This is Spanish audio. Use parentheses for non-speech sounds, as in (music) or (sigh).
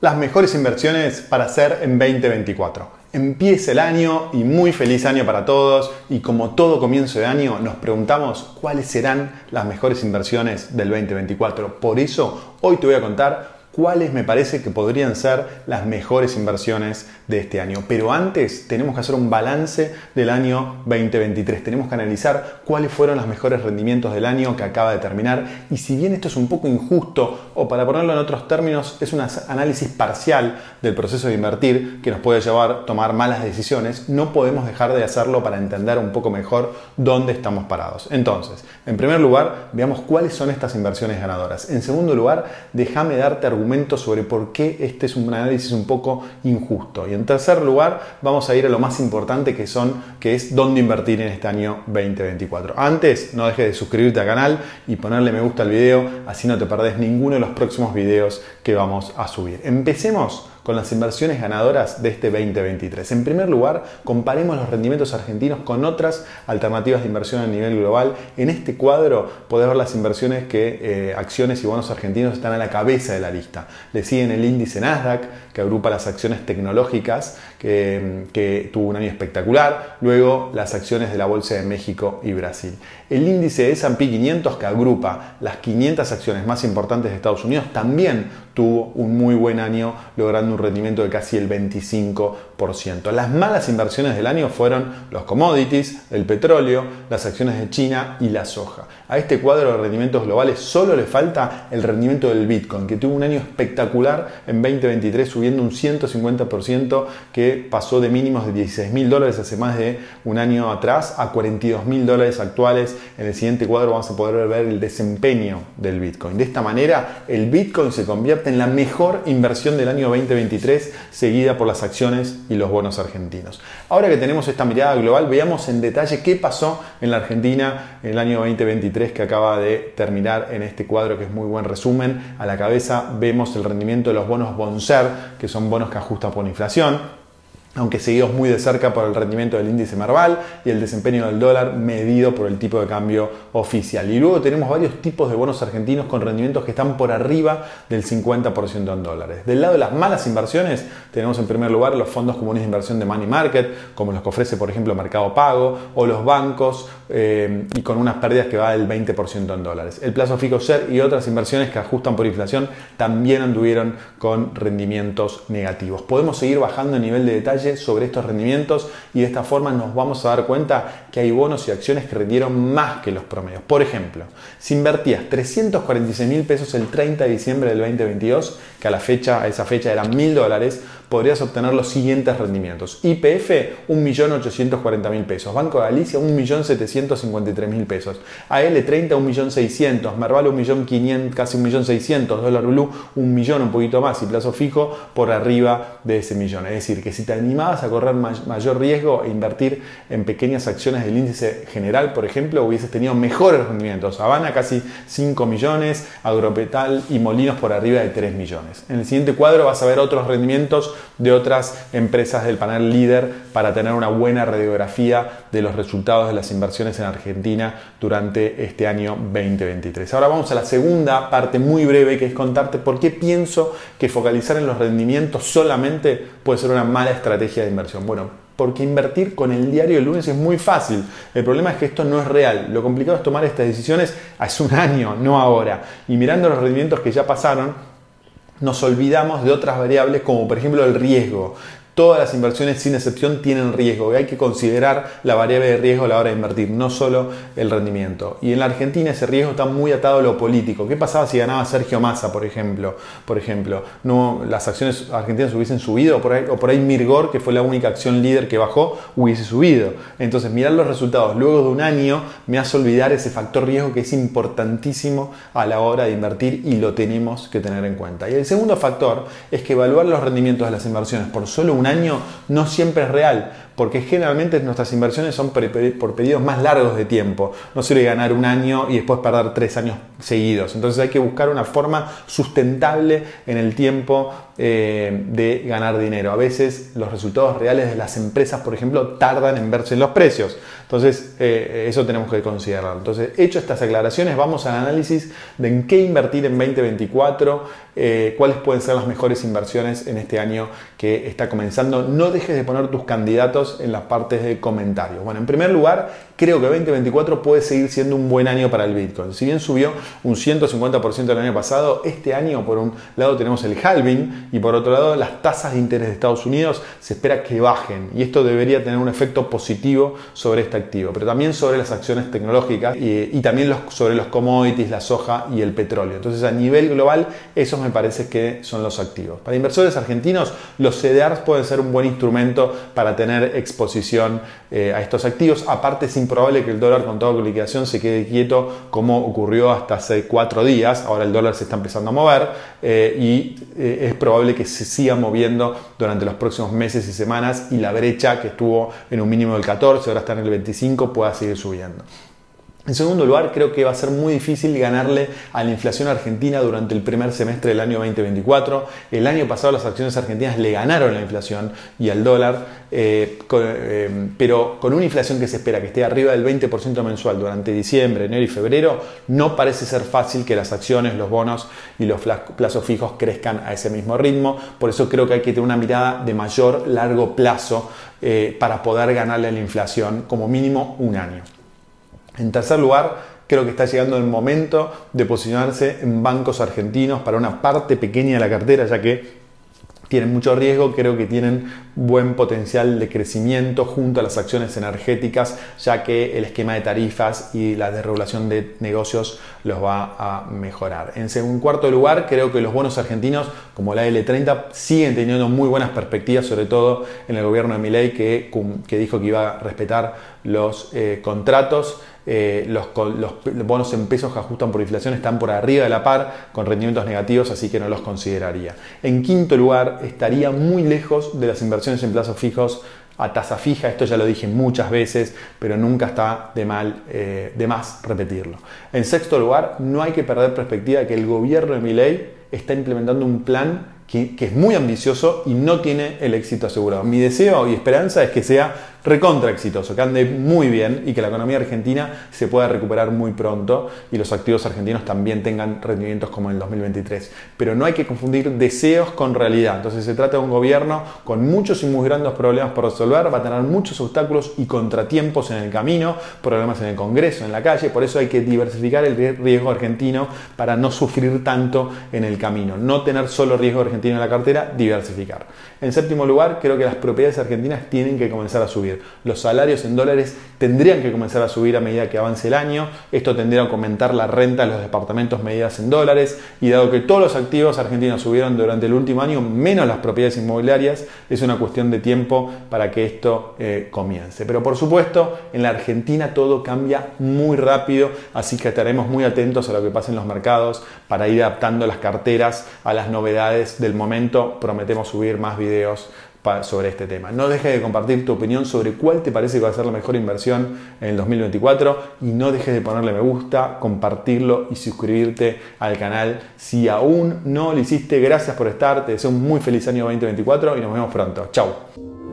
las mejores inversiones para hacer en 2024. Empieza el año y muy feliz año para todos y como todo comienzo de año nos preguntamos cuáles serán las mejores inversiones del 2024. Por eso hoy te voy a contar cuáles me parece que podrían ser las mejores inversiones de este año. Pero antes tenemos que hacer un balance del año 2023. Tenemos que analizar cuáles fueron los mejores rendimientos del año que acaba de terminar. Y si bien esto es un poco injusto, o para ponerlo en otros términos, es un análisis parcial del proceso de invertir que nos puede llevar a tomar malas decisiones, no podemos dejar de hacerlo para entender un poco mejor dónde estamos parados. Entonces, en primer lugar, veamos cuáles son estas inversiones ganadoras. En segundo lugar, déjame darte argumentos sobre por qué este es un análisis un poco injusto. Y en tercer lugar, vamos a ir a lo más importante que son, que es dónde invertir en este año 2024. Antes, no dejes de suscribirte al canal y ponerle me gusta al video, así no te perdés ninguno de los próximos videos que vamos a subir. Empecemos con las inversiones ganadoras de este 2023. En primer lugar, comparemos los rendimientos argentinos con otras alternativas de inversión a nivel global. En este cuadro podés ver las inversiones que eh, acciones y bonos argentinos están a la cabeza de la lista. Le siguen el índice Nasdaq, que agrupa las acciones tecnológicas, que, tuvo un año espectacular. Luego las acciones de la Bolsa de México y Brasil. El índice de S&P 500, que agrupa las 500 acciones más importantes de Estados Unidos, también tuvo un muy buen año, logrando un rendimiento de casi el 25%. Las malas inversiones del año fueron los commodities, el petróleo, las acciones de China y la soja. A este cuadro de rendimientos globales solo le falta el rendimiento del Bitcoin, que tuvo un año espectacular en 2023, subiendo un 150%, que pasó de mínimos de 16 mil dólares hace más de un año atrás a 42 mil dólares actuales. En el siguiente cuadro vamos a poder ver el desempeño del Bitcoin. De esta manera, el Bitcoin se convierte en la mejor inversión del año 2023, seguida por las acciones y los bonos argentinos. Ahora que tenemos esta mirada global, veamos en detalle qué pasó en la Argentina en el año 2023 que acaba de terminar en este cuadro que es muy buen resumen. A la cabeza vemos el rendimiento de los bonos Bonser, que son bonos que ajustan por inflación aunque seguidos muy de cerca por el rendimiento del índice Merval y el desempeño del dólar medido por el tipo de cambio oficial. Y luego tenemos varios tipos de bonos argentinos con rendimientos que están por arriba del 50% en dólares. Del lado de las malas inversiones, tenemos en primer lugar los fondos comunes de inversión de Money Market, como los que ofrece por ejemplo Mercado Pago, o los bancos, eh, y con unas pérdidas que va del 20% en dólares. El plazo fijo SER y otras inversiones que ajustan por inflación también anduvieron con rendimientos negativos. Podemos seguir bajando el nivel de detalle sobre estos rendimientos y de esta forma nos vamos a dar cuenta que hay bonos y acciones que rendieron más que los promedios. Por ejemplo, si invertías 346 mil pesos el 30 de diciembre del 2022, que a, la fecha, a esa fecha eran mil dólares, podrías obtener los siguientes rendimientos. IPF, 1.840.000 pesos. Banco de Galicia, 1.753.000 pesos. AL30, 1.600.000. Merval, 1.500.000, casi 1.600.000. Dólar Blue, 1 millón, un poquito más. Y plazo fijo por arriba de ese millón. Es decir, que si te animabas a correr mayor riesgo e invertir en pequeñas acciones del índice general, por ejemplo, hubieses tenido mejores rendimientos. Habana, casi 5 millones. Agropetal y Molinos por arriba de 3 millones. En el siguiente cuadro vas a ver otros rendimientos de otras empresas del panel líder para tener una buena radiografía de los resultados de las inversiones en Argentina durante este año 2023. Ahora vamos a la segunda parte muy breve que es contarte por qué pienso que focalizar en los rendimientos solamente puede ser una mala estrategia de inversión. Bueno, porque invertir con el diario del lunes es muy fácil. El problema es que esto no es real. Lo complicado es tomar estas decisiones hace un (laughs) año, no ahora. Y mirando los rendimientos que ya pasaron, nos olvidamos de otras variables como por ejemplo el riesgo. Todas las inversiones sin excepción tienen riesgo y hay que considerar la variable de riesgo a la hora de invertir, no solo el rendimiento. Y en la Argentina ese riesgo está muy atado a lo político. ¿Qué pasaba si ganaba Sergio Massa, por ejemplo? Por ejemplo, no, las acciones argentinas hubiesen subido por, ahí, o por ahí Mirgor, que fue la única acción líder que bajó, hubiese subido. Entonces, mirar los resultados luego de un año me hace olvidar ese factor riesgo que es importantísimo a la hora de invertir y lo tenemos que tener en cuenta. Y el segundo factor es que evaluar los rendimientos de las inversiones por solo un año no siempre es real, porque generalmente nuestras inversiones son por periodos más largos de tiempo. No sirve ganar un año y después perder tres años seguidos. Entonces hay que buscar una forma sustentable en el tiempo eh, de ganar dinero. A veces los resultados reales de las empresas, por ejemplo, tardan en verse en los precios. Entonces, eh, eso tenemos que considerarlo. Entonces, hecho estas aclaraciones, vamos al análisis de en qué invertir en 2024, eh, cuáles pueden ser las mejores inversiones en este año que está comenzando. No dejes de poner tus candidatos en las partes de comentarios. Bueno, en primer lugar, creo que 2024 puede seguir siendo un buen año para el Bitcoin. Si bien subió un 150% el año pasado, este año por un lado tenemos el halving y por otro lado las tasas de interés de Estados Unidos se espera que bajen y esto debería tener un efecto positivo sobre esta activo, pero también sobre las acciones tecnológicas y, también sobre los commodities, la soja y el petróleo. Entonces a nivel global esos me parece que son los activos. Para inversores argentinos los CDRs pueden ser un buen instrumento para tener exposición eh, a estos activos. Aparte es improbable que el dólar con toda liquidación se quede quieto como ocurrió hasta hace cuatro días. Ahora el dólar se está empezando a mover eh, y eh, es probable que se siga moviendo durante los próximos meses y semanas y la brecha que estuvo en un mínimo del 14, ahora está en el 25 pueda seguir subiendo. En segundo lugar, creo que va a ser muy difícil ganarle a la inflación argentina durante el primer semestre del año 2024. El año pasado las acciones argentinas le ganaron a la inflación y al dólar, eh, eh, pero con una inflación que se espera que esté arriba del 20% mensual durante diciembre, enero y febrero, no parece ser fácil que las acciones, los bonos y los plazos fijos crezcan a ese mismo ritmo. Por eso creo que hay que tener una mirada de mayor largo plazo eh, para poder ganarle a la inflación como mínimo un año. En tercer lugar, creo que está llegando el momento de posicionarse en bancos argentinos para una parte pequeña de la cartera, ya que tienen mucho riesgo, creo que tienen buen potencial de crecimiento junto a las acciones energéticas, ya que el esquema de tarifas y la desregulación de negocios los va a mejorar. En segundo cuarto lugar, creo que los bonos argentinos, como la L30, siguen teniendo muy buenas perspectivas, sobre todo en el gobierno de Milei, que, dijo que iba a respetar los eh, contratos. Eh, los, bonos en pesos que ajustan por inflación están por arriba de la par con rendimientos negativos, así que no los consideraría. En quinto lugar, estaría muy lejos de las inversiones en plazos fijos a tasa fija, esto ya lo dije muchas veces, pero nunca está de, mal, eh, de más repetirlo. En sexto lugar, no hay que perder perspectiva de que el gobierno de Milei está implementando un plan que, que, es muy ambicioso y no tiene el éxito asegurado. Mi deseo y esperanza es que sea recontra exitoso, que ande muy bien y que la economía argentina se pueda recuperar muy pronto y los activos argentinos también tengan rendimientos como en el 2023. Pero no hay que confundir deseos con realidad. Entonces se trata de un gobierno con muchos y muy grandes problemas por resolver, va a tener muchos obstáculos y contratiempos en el camino, problemas en el Congreso, en la calle, por eso hay que diversificar el riesgo argentino para no sufrir tanto en el camino, no tener solo riesgo argentino en la cartera, diversificar. En séptimo lugar, creo que las propiedades argentinas tienen que comenzar a Los salarios en dólares tendrían que comenzar a subir a medida que avance el año. Esto tendría que aumentar la renta de los departamentos medidas en dólares. Y dado que todos los activos argentinos subieron durante el último año, menos las propiedades inmobiliarias, es una cuestión de tiempo para que esto eh, comience. Pero por supuesto, en la Argentina todo cambia muy rápido, así que estaremos muy atentos a lo que pasa en los mercados para ir adaptando las carteras a las novedades del momento. Prometemos subir más videos sobre este tema. No dejes de compartir tu opinión sobre cuál te parece que va a ser la mejor inversión en el 2024 y no dejes de ponerle me gusta, compartirlo y suscribirte al canal si aún no lo hiciste. Gracias por estar, te deseo un muy feliz año 2024 y nos vemos pronto. Chao.